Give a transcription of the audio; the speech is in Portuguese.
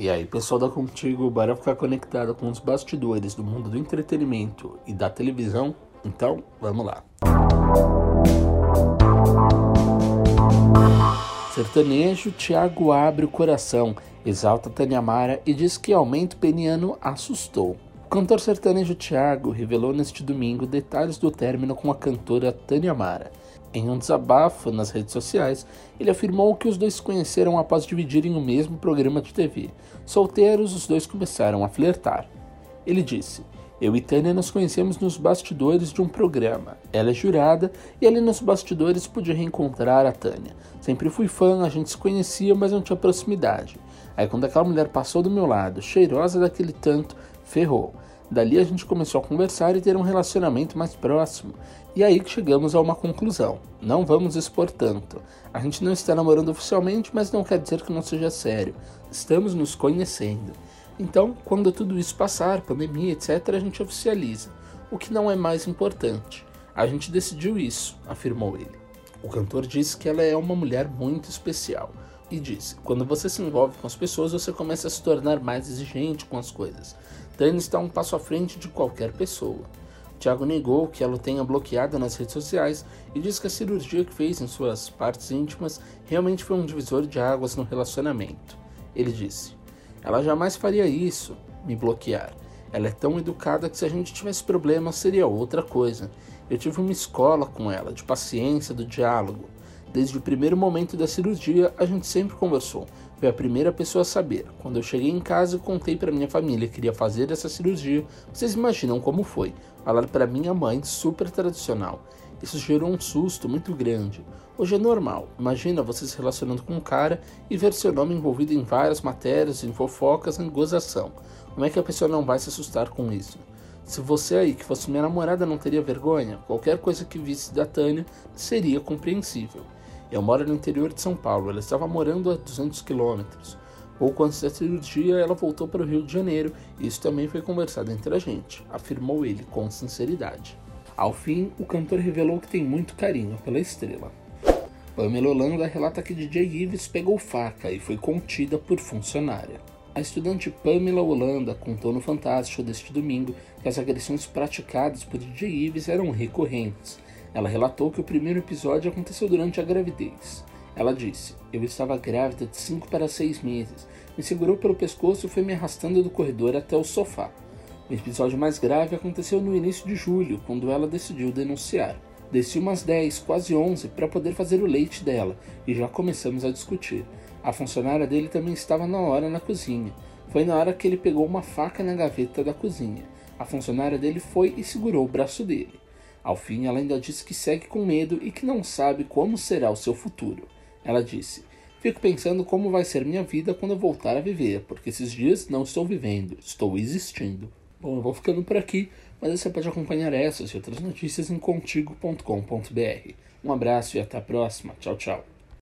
E aí, pessoal da Contigo, bora ficar conectado com os bastidores do mundo do entretenimento e da televisão? Então, vamos lá. Sertanejo, Thiago abre o coração, exalta Tânia Mara e diz que aumento peniano assustou. O cantor sertanejo Thiago revelou neste domingo detalhes do término com a cantora Tânia Mara. Em um desabafo nas redes sociais, ele afirmou que os dois se conheceram após dividirem o mesmo programa de TV. Solteiros, os dois começaram a flertar. Ele disse: Eu e Tânia nos conhecemos nos bastidores de um programa. Ela é jurada e ali nos bastidores pude reencontrar a Tânia. Sempre fui fã, a gente se conhecia, mas não tinha proximidade. Aí quando aquela mulher passou do meu lado, cheirosa daquele tanto, ferrou. Dali a gente começou a conversar e ter um relacionamento mais próximo. E aí que chegamos a uma conclusão. Não vamos expor tanto. A gente não está namorando oficialmente, mas não quer dizer que não seja sério. Estamos nos conhecendo. Então, quando tudo isso passar, pandemia, etc., a gente oficializa. O que não é mais importante. A gente decidiu isso, afirmou ele. O cantor disse que ela é uma mulher muito especial e disse: quando você se envolve com as pessoas, você começa a se tornar mais exigente com as coisas. Tânia está um passo à frente de qualquer pessoa. Tiago negou que ela o tenha bloqueado nas redes sociais e disse que a cirurgia que fez em suas partes íntimas realmente foi um divisor de águas no relacionamento. Ele disse: Ela jamais faria isso, me bloquear. Ela é tão educada que se a gente tivesse problemas seria outra coisa. Eu tive uma escola com ela, de paciência, do diálogo. Desde o primeiro momento da cirurgia, a gente sempre conversou. Foi a primeira pessoa a saber. Quando eu cheguei em casa contei para minha família que queria fazer essa cirurgia, vocês imaginam como foi. Falar para minha mãe, super tradicional. Isso gerou um susto muito grande. Hoje é normal. Imagina você se relacionando com um cara e ver seu nome envolvido em várias matérias, em fofocas, em gozação. Como é que a pessoa não vai se assustar com isso? Se você aí que fosse minha namorada não teria vergonha, qualquer coisa que visse da Tânia seria compreensível. Eu moro no interior de São Paulo, ela estava morando a 200 quilômetros. Pouco antes da cirurgia, ela voltou para o Rio de Janeiro e isso também foi conversado entre a gente, afirmou ele com sinceridade. Ao fim, o cantor revelou que tem muito carinho pela estrela. Pamela Holanda relata que DJ Ives pegou faca e foi contida por funcionária. A estudante Pamela Holanda contou no Fantástico deste domingo que as agressões praticadas por DJ Ives eram recorrentes ela relatou que o primeiro episódio aconteceu durante a gravidez. Ela disse: Eu estava grávida de 5 para 6 meses. Me segurou pelo pescoço e foi me arrastando do corredor até o sofá. O episódio mais grave aconteceu no início de julho, quando ela decidiu denunciar. Desci umas 10, quase 11, para poder fazer o leite dela e já começamos a discutir. A funcionária dele também estava na hora na cozinha. Foi na hora que ele pegou uma faca na gaveta da cozinha. A funcionária dele foi e segurou o braço dele. Ao fim, ela ainda disse que segue com medo e que não sabe como será o seu futuro. Ela disse: Fico pensando como vai ser minha vida quando eu voltar a viver, porque esses dias não estou vivendo, estou existindo. Bom, eu vou ficando por aqui, mas você pode acompanhar essas e outras notícias em contigo.com.br. Um abraço e até a próxima. Tchau, tchau.